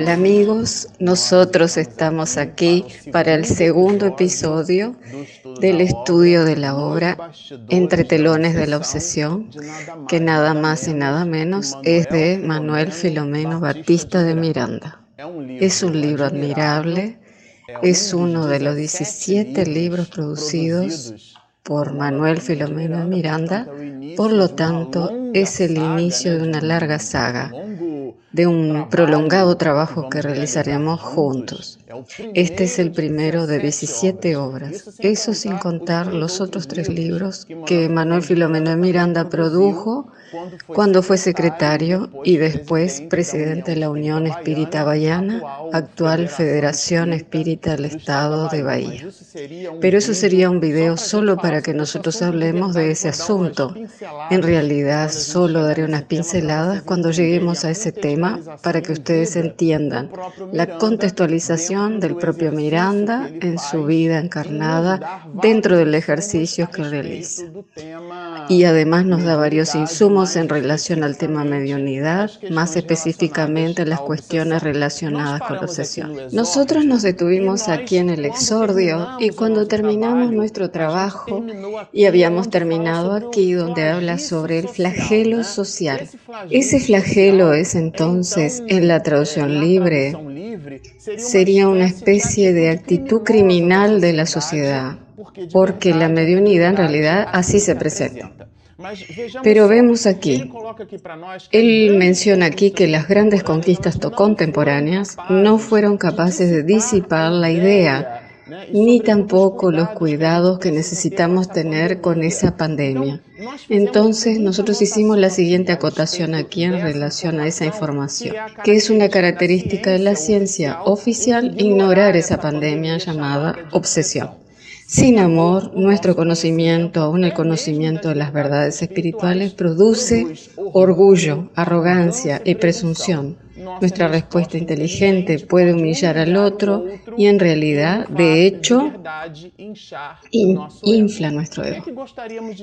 Hola amigos, nosotros estamos aquí para el segundo episodio del estudio de la obra Entre telones de la obsesión, que nada más y nada menos es de Manuel Filomeno Batista de Miranda. Es un libro admirable, es uno de los 17 libros producidos por Manuel Filomeno Miranda, por lo tanto es el inicio de una larga saga de un prolongado trabajo que realizaremos juntos. Este es el primero de 17 obras, eso sin contar los otros tres libros que Manuel Filomeno de Miranda produjo cuando fue secretario y después presidente de la Unión Espírita Bahiana, actual Federación Espírita del Estado de Bahía. Pero eso sería un video solo para que nosotros hablemos de ese asunto. En realidad, solo daré unas pinceladas cuando lleguemos a ese tema para que ustedes entiendan la contextualización del propio Miranda en su vida encarnada dentro del ejercicio que realiza. Y además nos da varios insumos en relación al tema mediunidad, más específicamente las cuestiones relacionadas con la obsesión. Nosotros nos detuvimos aquí en el exordio y cuando terminamos nuestro trabajo y habíamos terminado aquí donde habla sobre el flagelo social. Ese flagelo es entonces entonces, en la traducción libre, sería una especie de actitud criminal de la sociedad, porque la mediunidad en realidad así se presenta. Pero vemos aquí, él menciona aquí que las grandes conquistas contemporáneas no fueron capaces de disipar la idea ni tampoco los cuidados que necesitamos tener con esa pandemia. Entonces, nosotros hicimos la siguiente acotación aquí en relación a esa información, que es una característica de la ciencia oficial ignorar esa pandemia llamada obsesión. Sin amor, nuestro conocimiento, aún el conocimiento de las verdades espirituales, produce orgullo, arrogancia y presunción. Nuestra respuesta inteligente puede humillar al otro y en realidad, de hecho, infla nuestro ego.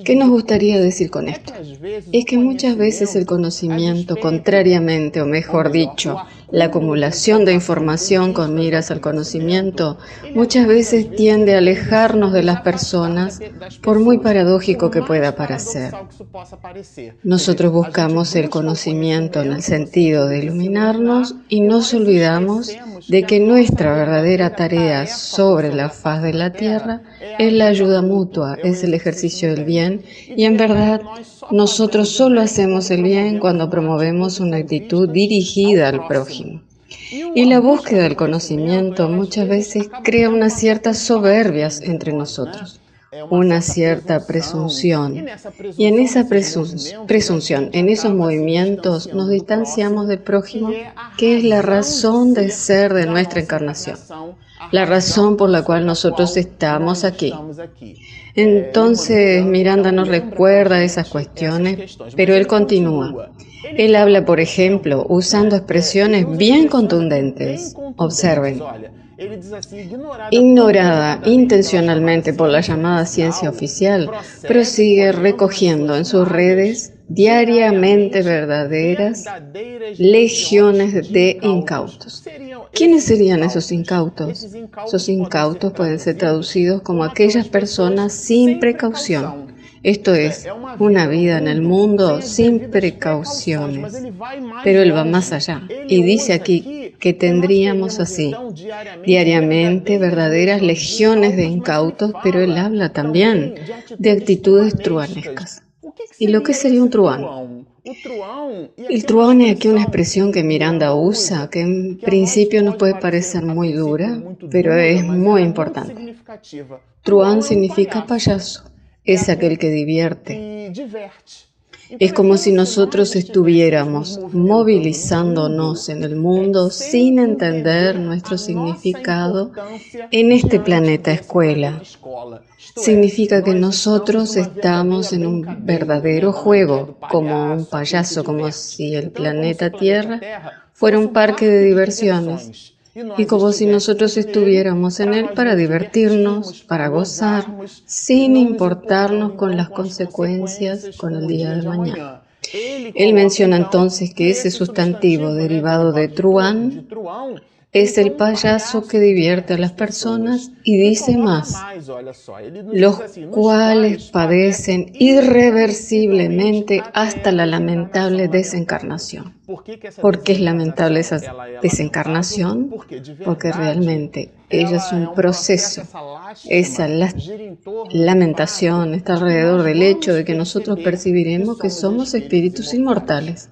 ¿Qué nos gustaría decir con esto? Es que muchas veces el conocimiento, contrariamente, o mejor dicho, la acumulación de información con miras al conocimiento muchas veces tiende a alejarnos de las personas, por muy paradójico que pueda parecer. Nosotros buscamos el conocimiento en el sentido de iluminarnos y nos olvidamos de que nuestra verdadera tarea sobre la faz de la tierra es la ayuda mutua, es el ejercicio del bien y en verdad nosotros solo hacemos el bien cuando promovemos una actitud dirigida al prójimo. Y la búsqueda del conocimiento muchas veces crea unas ciertas soberbias entre nosotros una cierta presunción. Y en esa presunción, en esos movimientos, nos distanciamos del prójimo, que es la razón de ser de nuestra encarnación, la razón por la cual nosotros estamos aquí. Entonces Miranda nos recuerda esas cuestiones, pero él continúa. Él habla, por ejemplo, usando expresiones bien contundentes. Observen. Ignorada intencionalmente por la llamada ciencia oficial, prosigue recogiendo en sus redes diariamente verdaderas legiones de incautos. ¿Quiénes serían esos incautos? Esos incautos pueden ser traducidos como aquellas personas sin precaución esto es, una vida en el mundo sin precauciones. Pero Él va más allá y dice aquí que tendríamos así diariamente verdaderas legiones de incautos, pero Él habla también de actitudes truanescas. ¿Y lo que sería un truán? El truán es aquí una expresión que Miranda usa, que en principio nos puede parecer muy dura, pero es muy importante. Truán significa payaso es aquel que divierte. Es como si nosotros estuviéramos movilizándonos en el mundo sin entender nuestro significado en este planeta escuela. Significa que nosotros estamos en un verdadero juego, como un payaso, como si el planeta Tierra fuera un parque de diversiones y como si nosotros estuviéramos en él para divertirnos, para gozar, sin importarnos con las consecuencias con el día de mañana. Él menciona entonces que ese sustantivo derivado de truán es el payaso que divierte a las personas y dice más, los cuales padecen irreversiblemente hasta la lamentable desencarnación. ¿Por qué es lamentable esa desencarnación? Porque realmente ella es un proceso. Esa lamentación está alrededor del hecho de que nosotros percibiremos que somos espíritus inmortales.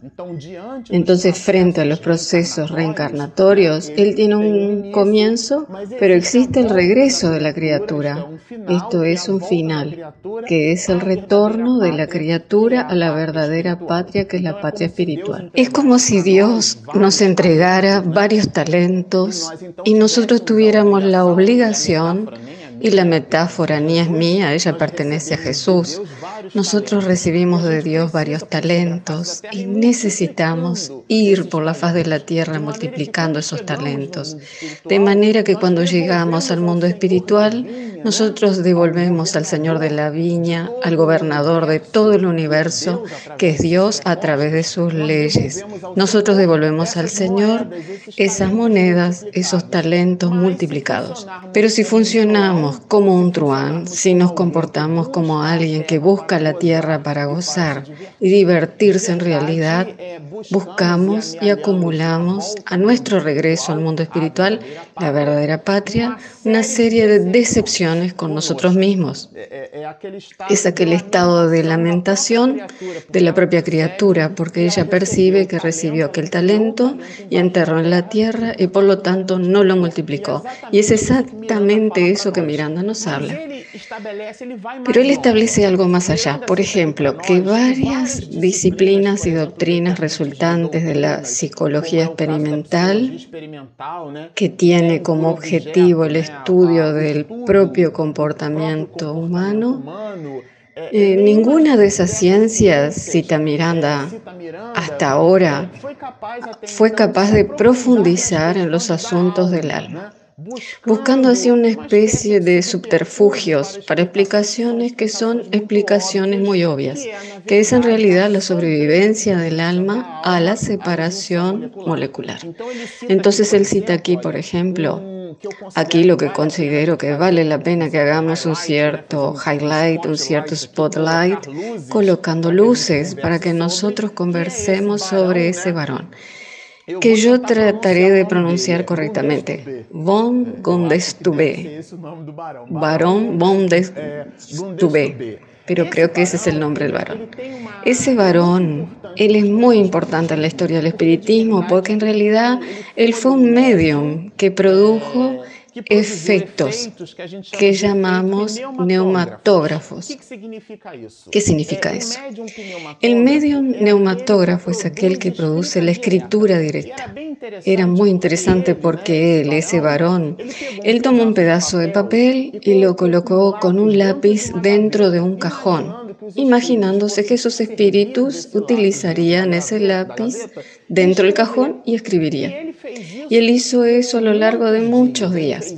Entonces, frente a los procesos reencarnatorios, él tiene un comienzo, pero existe el regreso de la criatura. Esto es un final, que es el retorno de la criatura a la verdadera patria, que es la patria espiritual. Es como si Dios nos entregara varios talentos y nosotros tuviéramos la obligación y la metáfora ni es mía, ella pertenece a Jesús. Nosotros recibimos de Dios varios talentos y necesitamos ir por la faz de la tierra multiplicando esos talentos. De manera que cuando llegamos al mundo espiritual, nosotros devolvemos al Señor de la viña, al gobernador de todo el universo, que es Dios a través de sus leyes. Nosotros devolvemos al Señor esas monedas, esos talentos multiplicados. Pero si funcionamos como un truán, si nos comportamos como alguien que busca la tierra para gozar y divertirse en realidad, buscamos y acumulamos a nuestro regreso al mundo espiritual, la verdadera patria, una serie de decepciones con nosotros mismos. Es aquel estado de lamentación de la propia criatura, porque ella percibe que recibió aquel talento y enterró en la tierra y por lo tanto no lo multiplicó. Y es exactamente eso que Miranda nos habla. Pero él establece algo más allá. Por ejemplo, que varias disciplinas y doctrinas resultantes de la psicología experimental, que tiene como objetivo el estudio del propio comportamiento humano, eh, ninguna de esas ciencias, cita Miranda, hasta ahora fue capaz de profundizar en los asuntos del alma buscando así una especie de subterfugios para explicaciones que son explicaciones muy obvias, que es en realidad la sobrevivencia del alma a la separación molecular. Entonces él cita aquí, por ejemplo, Aquí lo que considero que vale la pena que hagamos un cierto highlight, un cierto spotlight, colocando luces para que nosotros conversemos sobre ese varón que yo trataré de pronunciar correctamente. Von Gondestube. Varón Von Gondestube. Pero creo que ese es el nombre del varón. Ese varón, él es muy importante en la historia del espiritismo porque en realidad él fue un medium que produjo efectos que llamamos neumatógrafos. ¿Qué significa eso? El medio neumatógrafo es aquel que produce la escritura directa. Era muy interesante porque él, ese varón, él tomó un pedazo de papel y lo colocó con un lápiz dentro de un cajón imaginándose que sus espíritus utilizarían ese lápiz dentro del cajón y escribirían. Y él hizo eso a lo largo de muchos días.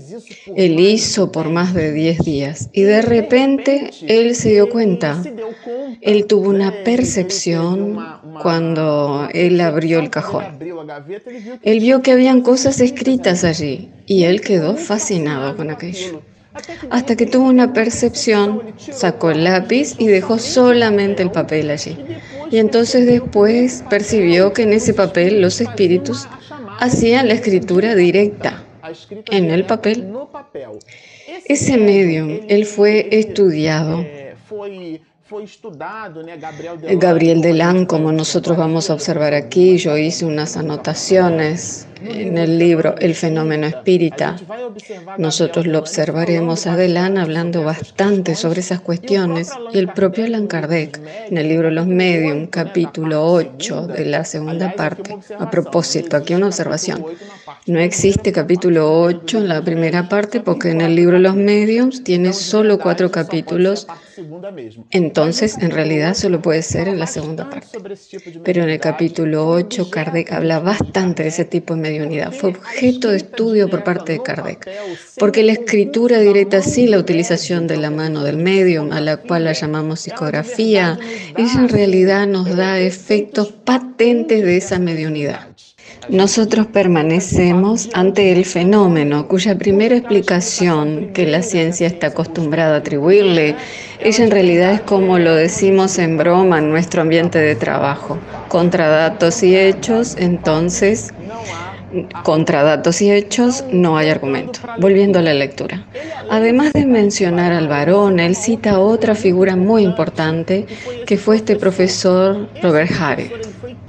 Él hizo por más de 10 días y de repente él se dio cuenta. Él tuvo una percepción cuando él abrió el cajón. Él vio que habían cosas escritas allí y él quedó fascinado con aquello hasta que tuvo una percepción, sacó el lápiz y dejó solamente el papel allí. Y entonces después percibió que en ese papel los espíritus hacían la escritura directa en el papel. Ese medium, él fue estudiado Gabriel Delan, como nosotros vamos a observar aquí, yo hice unas anotaciones en el libro El fenómeno espírita. Nosotros lo observaremos a Delan hablando bastante sobre esas cuestiones y el propio Allan Kardec en el libro Los Medium, capítulo 8 de la segunda parte. A propósito, aquí una observación. No existe capítulo 8 en la primera parte porque en el libro Los Mediums tiene solo cuatro capítulos entonces, en realidad solo puede ser en la segunda parte. Pero en el capítulo 8, Kardec habla bastante de ese tipo de Fue objeto de estudio por parte de Kardec. Porque la escritura directa, sí, la utilización de la mano del medium, a la cual la llamamos psicografía, ella en realidad nos da efectos patentes de esa mediunidad. Nosotros permanecemos ante el fenómeno cuya primera explicación que la ciencia está acostumbrada a atribuirle, ella en realidad es como lo decimos en broma en nuestro ambiente de trabajo, contra datos y hechos, entonces contra datos y hechos no hay argumento. Volviendo a la lectura. Además de mencionar al varón, él cita otra figura muy importante que fue este profesor Robert Harry.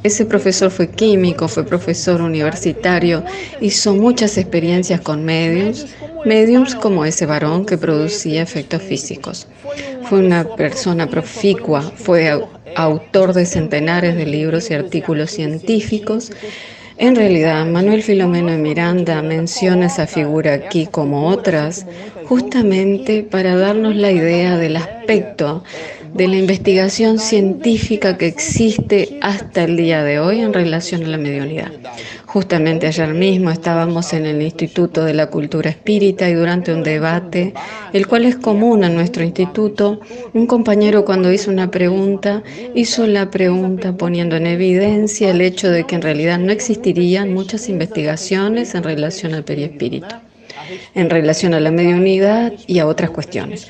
Ese profesor fue químico, fue profesor universitario, hizo muchas experiencias con mediums, mediums como ese varón que producía efectos físicos. Fue una persona proficua, fue autor de centenares de libros y artículos científicos. En realidad, Manuel Filomeno de Miranda menciona esa figura aquí como otras, justamente para darnos la idea del aspecto de la investigación científica que existe hasta el día de hoy en relación a la mediunidad. Justamente ayer mismo estábamos en el Instituto de la Cultura Espírita y durante un debate, el cual es común a nuestro instituto, un compañero cuando hizo una pregunta, hizo la pregunta poniendo en evidencia el hecho de que en realidad no existirían muchas investigaciones en relación al periespíritu, en relación a la mediunidad y a otras cuestiones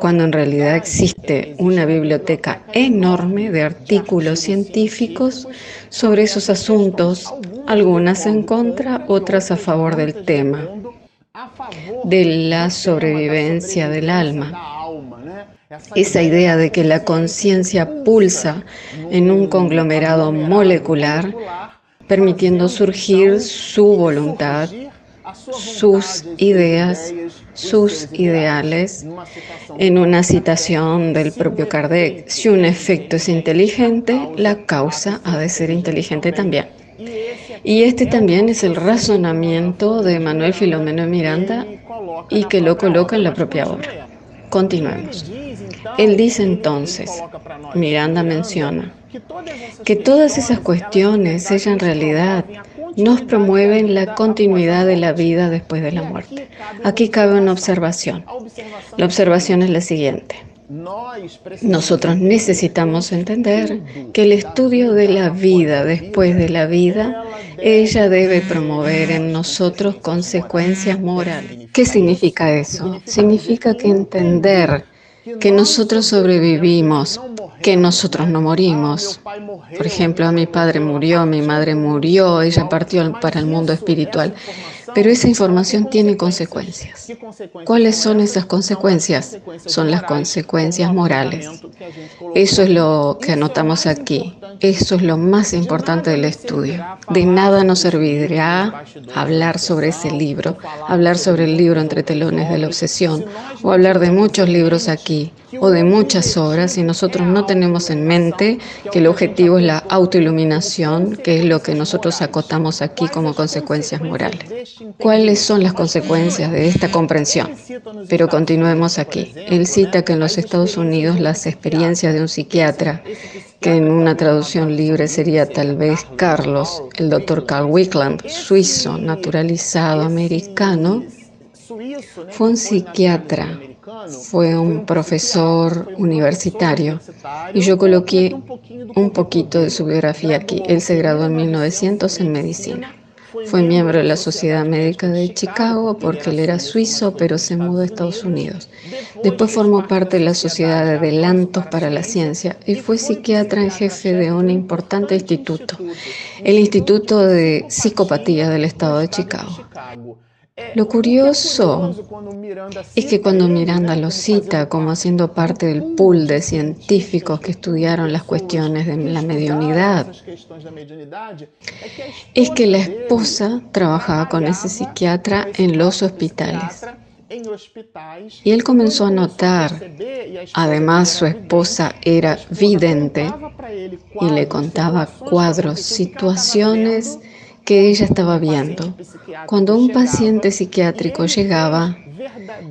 cuando en realidad existe una biblioteca enorme de artículos científicos sobre esos asuntos, algunas en contra, otras a favor del tema, de la sobrevivencia del alma. Esa idea de que la conciencia pulsa en un conglomerado molecular, permitiendo surgir su voluntad sus ideas, sus ideales, en una citación del propio Kardec. Si un efecto es inteligente, la causa ha de ser inteligente también. Y este también es el razonamiento de Manuel Filomeno Miranda y que lo coloca en la propia obra. Continuemos. Él dice entonces, Miranda menciona, que todas esas cuestiones, ella en realidad nos promueven la continuidad de la vida después de la muerte. Aquí cabe una observación. La observación es la siguiente. Nosotros necesitamos entender que el estudio de la vida después de la vida, ella debe promover en nosotros consecuencias morales. ¿Qué significa eso? Significa que entender que nosotros sobrevivimos, que nosotros no morimos. Por ejemplo, mi padre murió, mi madre murió, ella partió para el mundo espiritual. Pero esa información tiene consecuencias. ¿Cuáles son esas consecuencias? Son las consecuencias morales. Eso es lo que anotamos aquí. Eso es lo más importante del estudio. De nada nos servirá hablar sobre ese libro, hablar sobre el libro entre telones de la obsesión, o hablar de muchos libros aquí, o de muchas obras, si nosotros no tenemos en mente que el objetivo es la autoiluminación, que es lo que nosotros acotamos aquí como consecuencias morales. ¿Cuáles son las consecuencias de esta comprensión? Pero continuemos aquí. Él cita que en los Estados Unidos las experiencias de un psiquiatra, que en una traducción libre sería tal vez Carlos, el doctor Carl Wickland, suizo, naturalizado, americano, fue un psiquiatra, fue un profesor universitario y yo coloqué un poquito de su biografía aquí. Él se graduó en 1900 en medicina. Fue miembro de la Sociedad Médica de Chicago porque él era suizo, pero se mudó a Estados Unidos. Después formó parte de la Sociedad de Adelantos para la Ciencia y fue psiquiatra en jefe de un importante instituto, el Instituto de Psicopatía del Estado de Chicago. Lo curioso es que cuando Miranda lo cita como haciendo parte del pool de científicos que estudiaron las cuestiones de la mediunidad, es que la esposa trabajaba con ese psiquiatra en los hospitales. Y él comenzó a notar, además su esposa era vidente y le contaba cuadros, situaciones que ella estaba viendo. Cuando un paciente psiquiátrico llegaba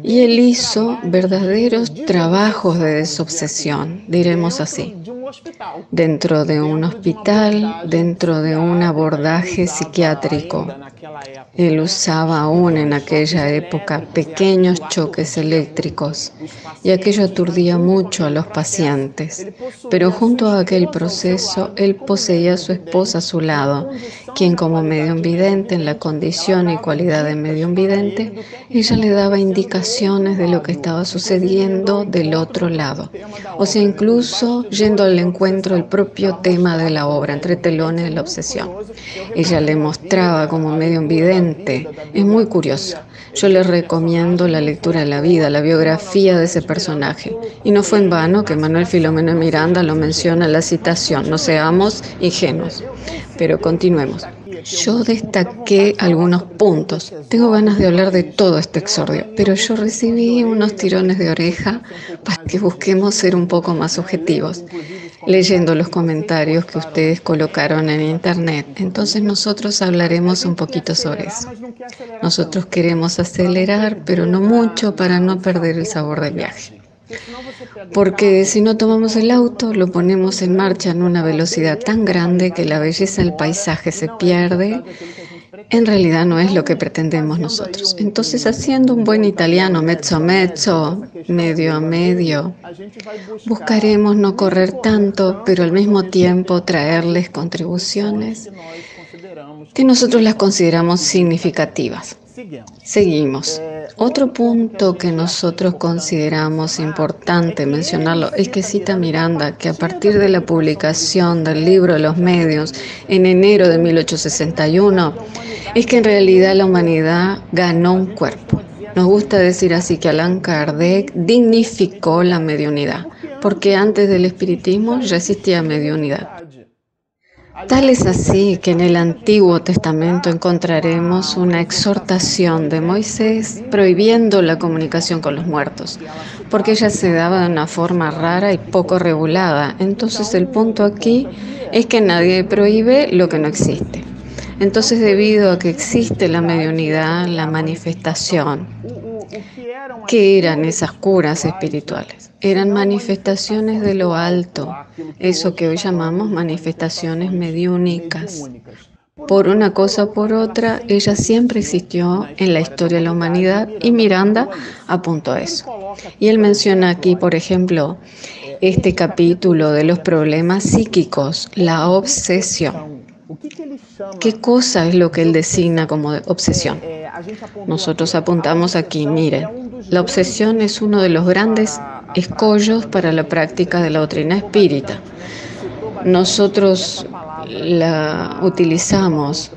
y él hizo verdaderos trabajos de desobsesión, diremos así. dentro de un hospital, dentro de un abordaje psiquiátrico. Él usaba aún en aquella época pequeños choques eléctricos y aquello aturdía mucho a los pacientes. Pero junto a aquel proceso, él poseía a su esposa a su lado, quien como medio vidente en la condición y cualidad de medio vidente, ella le daba indicaciones de lo que estaba sucediendo del otro lado. O sea, incluso yendo al encuentro el propio tema de la obra, entre telones de la obsesión. Ella le mostraba como medio vidente. Es muy curioso. Yo le recomiendo la lectura de la vida, la biografía de ese personaje. Y no fue en vano que Manuel Filomeno Miranda lo menciona en la citación, no seamos ingenuos. Pero continuemos. Yo destaqué algunos puntos. Tengo ganas de hablar de todo este exordio, pero yo recibí unos tirones de oreja para que busquemos ser un poco más objetivos, leyendo los comentarios que ustedes colocaron en internet. Entonces nosotros hablaremos un poquito sobre eso. Nosotros queremos acelerar, pero no mucho para no perder el sabor del viaje. Porque si no tomamos el auto, lo ponemos en marcha en una velocidad tan grande que la belleza del paisaje se pierde, en realidad no es lo que pretendemos nosotros. Entonces, haciendo un buen italiano, mezzo a mezzo, medio a medio, buscaremos no correr tanto, pero al mismo tiempo traerles contribuciones que nosotros las consideramos significativas. Seguimos. Otro punto que nosotros consideramos importante mencionarlo es que cita Miranda que a partir de la publicación del libro de los medios en enero de 1861, es que en realidad la humanidad ganó un cuerpo. Nos gusta decir así que Allan Kardec dignificó la mediunidad, porque antes del espiritismo ya existía mediunidad. Tal es así que en el Antiguo Testamento encontraremos una exhortación de Moisés prohibiendo la comunicación con los muertos, porque ella se daba de una forma rara y poco regulada. Entonces el punto aquí es que nadie prohíbe lo que no existe. Entonces debido a que existe la mediunidad, la manifestación, ¿qué eran esas curas espirituales? Eran manifestaciones de lo alto, eso que hoy llamamos manifestaciones mediúnicas. Por una cosa o por otra, ella siempre existió en la historia de la humanidad y Miranda apuntó a eso. Y él menciona aquí, por ejemplo, este capítulo de los problemas psíquicos, la obsesión. ¿Qué cosa es lo que él designa como obsesión? Nosotros apuntamos aquí, mire, la obsesión es uno de los grandes escollos para la práctica de la doctrina espírita. Nosotros la utilizamos,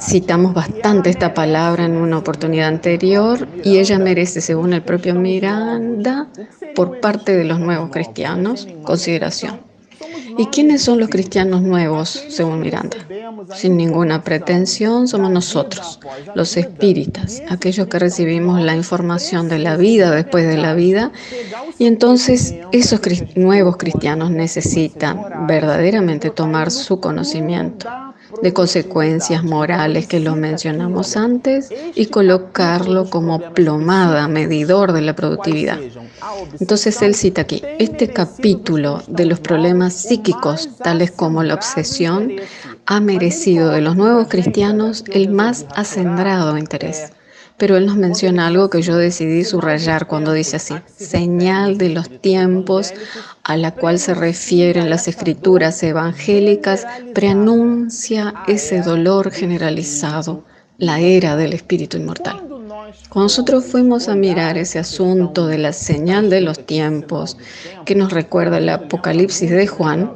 citamos bastante esta palabra en una oportunidad anterior y ella merece, según el propio Miranda, por parte de los nuevos cristianos, consideración. ¿Y quiénes son los cristianos nuevos, según Miranda? Sin ninguna pretensión, somos nosotros, los espíritas, aquellos que recibimos la información de la vida después de la vida. Y entonces esos nuevos cristianos necesitan verdaderamente tomar su conocimiento de consecuencias morales que lo mencionamos antes y colocarlo como plomada, medidor de la productividad. Entonces él cita aquí, este capítulo de los problemas psíquicos, tales como la obsesión, ha merecido de los nuevos cristianos el más acendrado interés. Pero él nos menciona algo que yo decidí subrayar cuando dice así, señal de los tiempos a la cual se refieren las escrituras evangélicas, preanuncia ese dolor generalizado, la era del espíritu inmortal. Cuando nosotros fuimos a mirar ese asunto de la señal de los tiempos que nos recuerda el Apocalipsis de Juan,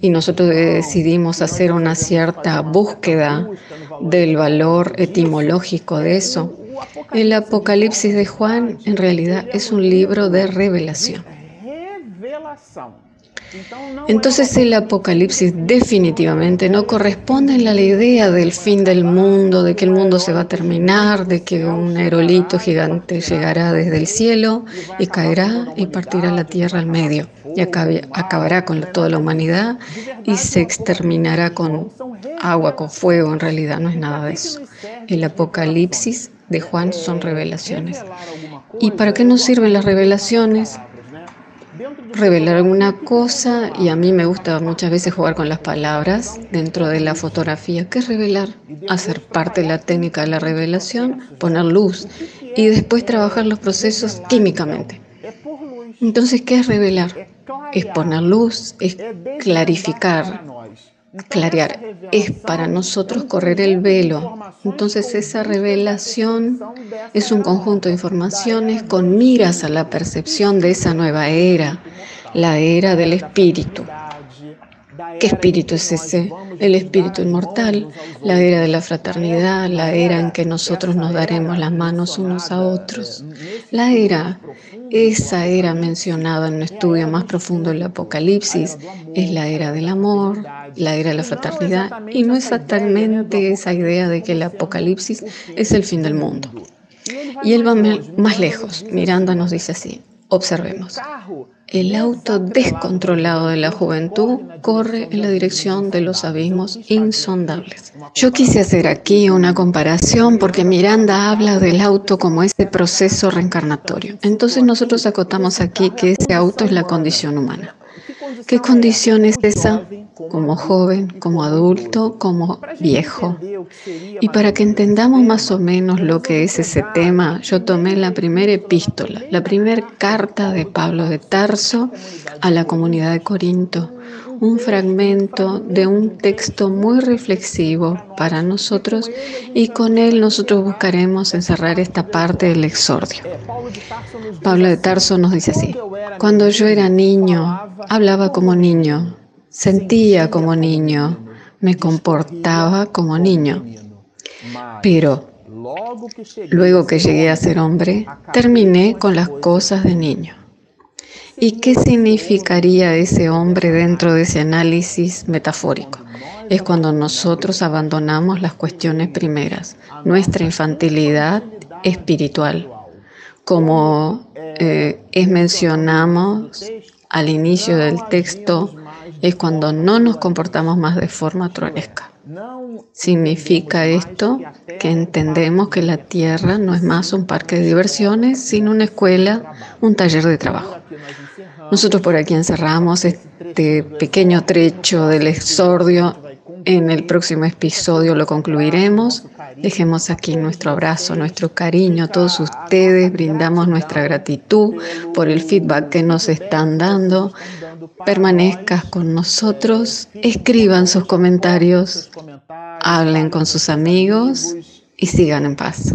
y nosotros decidimos hacer una cierta búsqueda del valor etimológico de eso, el Apocalipsis de Juan en realidad es un libro de revelación. Entonces el Apocalipsis definitivamente no corresponde a la idea del fin del mundo, de que el mundo se va a terminar, de que un aerolito gigante llegará desde el cielo y caerá y partirá la tierra al medio y acabará con toda la humanidad y se exterminará con agua, con fuego. En realidad no es nada de eso. El Apocalipsis de Juan son revelaciones. ¿Y para qué nos sirven las revelaciones? revelar alguna cosa y a mí me gusta muchas veces jugar con las palabras dentro de la fotografía. ¿Qué es revelar? Hacer parte de la técnica de la revelación, poner luz y después trabajar los procesos químicamente. Entonces, ¿qué es revelar? Es poner luz, es clarificar, clarear, es para nosotros correr el velo. Entonces esa revelación es un conjunto de informaciones con miras a la percepción de esa nueva era, la era del espíritu. ¿Qué espíritu es ese? El espíritu inmortal, la era de la fraternidad, la era en que nosotros nos daremos las manos unos a otros. La era, esa era mencionada en un estudio más profundo del Apocalipsis, es la era del amor, la era de la fraternidad, y no exactamente esa idea de que el Apocalipsis es el fin del mundo. Y él va más lejos, mirando nos dice así, observemos. El auto descontrolado de la juventud corre en la dirección de los abismos insondables. Yo quise hacer aquí una comparación porque Miranda habla del auto como ese proceso reencarnatorio. Entonces nosotros acotamos aquí que ese auto es la condición humana. ¿Qué condición es esa? Como joven, como adulto, como viejo. Y para que entendamos más o menos lo que es ese tema, yo tomé la primera epístola, la primera carta de Pablo de Tarso a la comunidad de Corinto un fragmento de un texto muy reflexivo para nosotros y con él nosotros buscaremos encerrar esta parte del exordio. Pablo de Tarso nos dice así, cuando yo era niño, hablaba como niño, sentía como niño, me comportaba como niño, pero luego que llegué a ser hombre, terminé con las cosas de niño. ¿Y qué significaría ese hombre dentro de ese análisis metafórico? Es cuando nosotros abandonamos las cuestiones primeras, nuestra infantilidad espiritual, como eh, es mencionamos al inicio del texto, es cuando no nos comportamos más de forma tronesca. Significa esto que entendemos que la Tierra no es más un parque de diversiones, sino una escuela, un taller de trabajo. Nosotros por aquí encerramos este pequeño trecho del exordio. En el próximo episodio lo concluiremos. Dejemos aquí nuestro abrazo, nuestro cariño a todos ustedes. Brindamos nuestra gratitud por el feedback que nos están dando. Permanezcas con nosotros. Escriban sus comentarios. Hablen con sus amigos y sigan en paz.